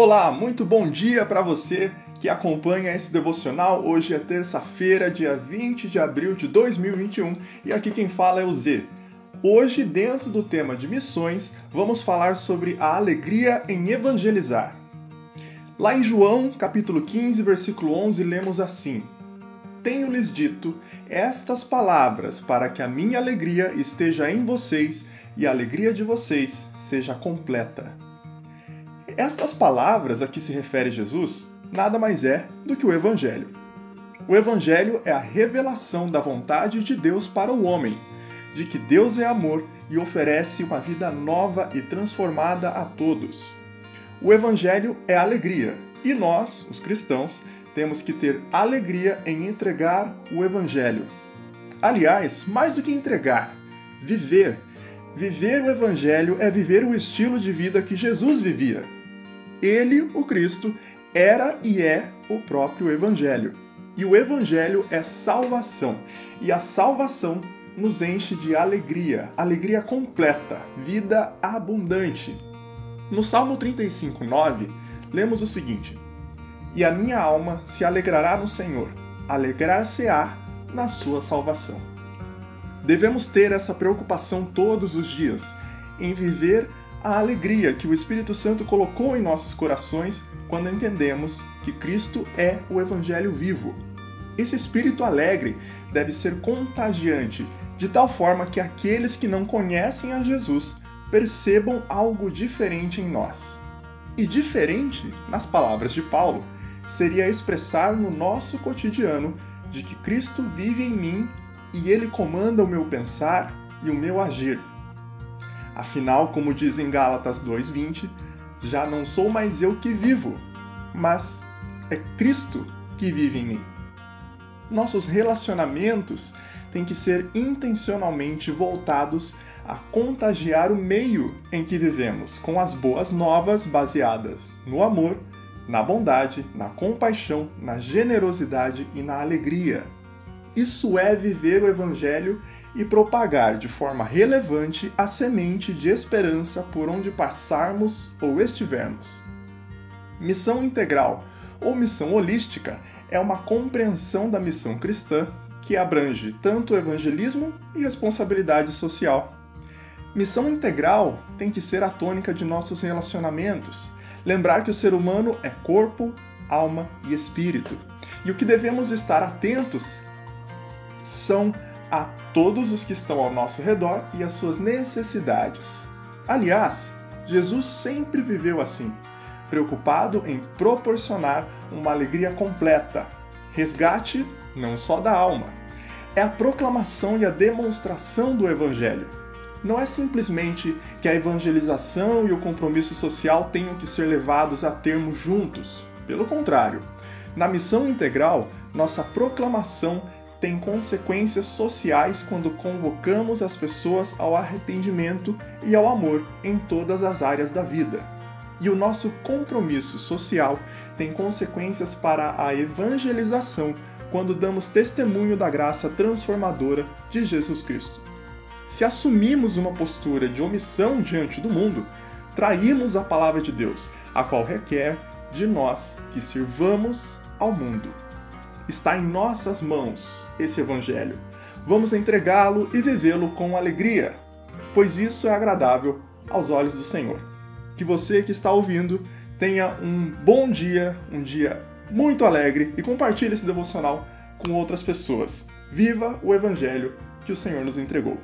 Olá, muito bom dia para você que acompanha esse devocional. Hoje é terça-feira, dia 20 de abril de 2021 e aqui quem fala é o Z. Hoje, dentro do tema de missões, vamos falar sobre a alegria em evangelizar. Lá em João, capítulo 15, versículo 11, lemos assim: Tenho-lhes dito estas palavras para que a minha alegria esteja em vocês e a alegria de vocês seja completa. Estas palavras a que se refere Jesus nada mais é do que o Evangelho. O Evangelho é a revelação da vontade de Deus para o homem, de que Deus é amor e oferece uma vida nova e transformada a todos. O Evangelho é alegria e nós, os cristãos, temos que ter alegria em entregar o Evangelho. Aliás, mais do que entregar, viver. Viver o Evangelho é viver o estilo de vida que Jesus vivia. Ele, o Cristo, era e é o próprio Evangelho. E o Evangelho é salvação. E a salvação nos enche de alegria, alegria completa, vida abundante. No Salmo 35, 9, lemos o seguinte: E a minha alma se alegrará no Senhor, alegrar-se-á na sua salvação. Devemos ter essa preocupação todos os dias em viver a alegria que o Espírito Santo colocou em nossos corações quando entendemos que Cristo é o Evangelho vivo. Esse espírito alegre deve ser contagiante, de tal forma que aqueles que não conhecem a Jesus percebam algo diferente em nós. E diferente, nas palavras de Paulo, seria expressar no nosso cotidiano de que Cristo vive em mim e ele comanda o meu pensar e o meu agir. Afinal, como diz em Gálatas 2:20, já não sou mais eu que vivo, mas é Cristo que vive em mim. Nossos relacionamentos têm que ser intencionalmente voltados a contagiar o meio em que vivemos com as boas novas baseadas no amor, na bondade, na compaixão, na generosidade e na alegria. Isso é viver o Evangelho e propagar de forma relevante a semente de esperança por onde passarmos ou estivermos. Missão integral ou missão holística é uma compreensão da missão cristã que abrange tanto o evangelismo e responsabilidade social. Missão integral tem que ser a tônica de nossos relacionamentos, lembrar que o ser humano é corpo, alma e espírito. E o que devemos estar atentos são a todos os que estão ao nosso redor e as suas necessidades. Aliás, Jesus sempre viveu assim, preocupado em proporcionar uma alegria completa, resgate não só da alma. É a proclamação e a demonstração do Evangelho. Não é simplesmente que a evangelização e o compromisso social tenham que ser levados a termo juntos. Pelo contrário, na missão integral, nossa proclamação tem consequências sociais quando convocamos as pessoas ao arrependimento e ao amor em todas as áreas da vida. E o nosso compromisso social tem consequências para a evangelização quando damos testemunho da graça transformadora de Jesus Cristo. Se assumimos uma postura de omissão diante do mundo, traímos a palavra de Deus, a qual requer de nós que sirvamos ao mundo. Está em nossas mãos esse Evangelho. Vamos entregá-lo e vivê-lo com alegria, pois isso é agradável aos olhos do Senhor. Que você que está ouvindo tenha um bom dia, um dia muito alegre e compartilhe esse devocional com outras pessoas. Viva o Evangelho que o Senhor nos entregou.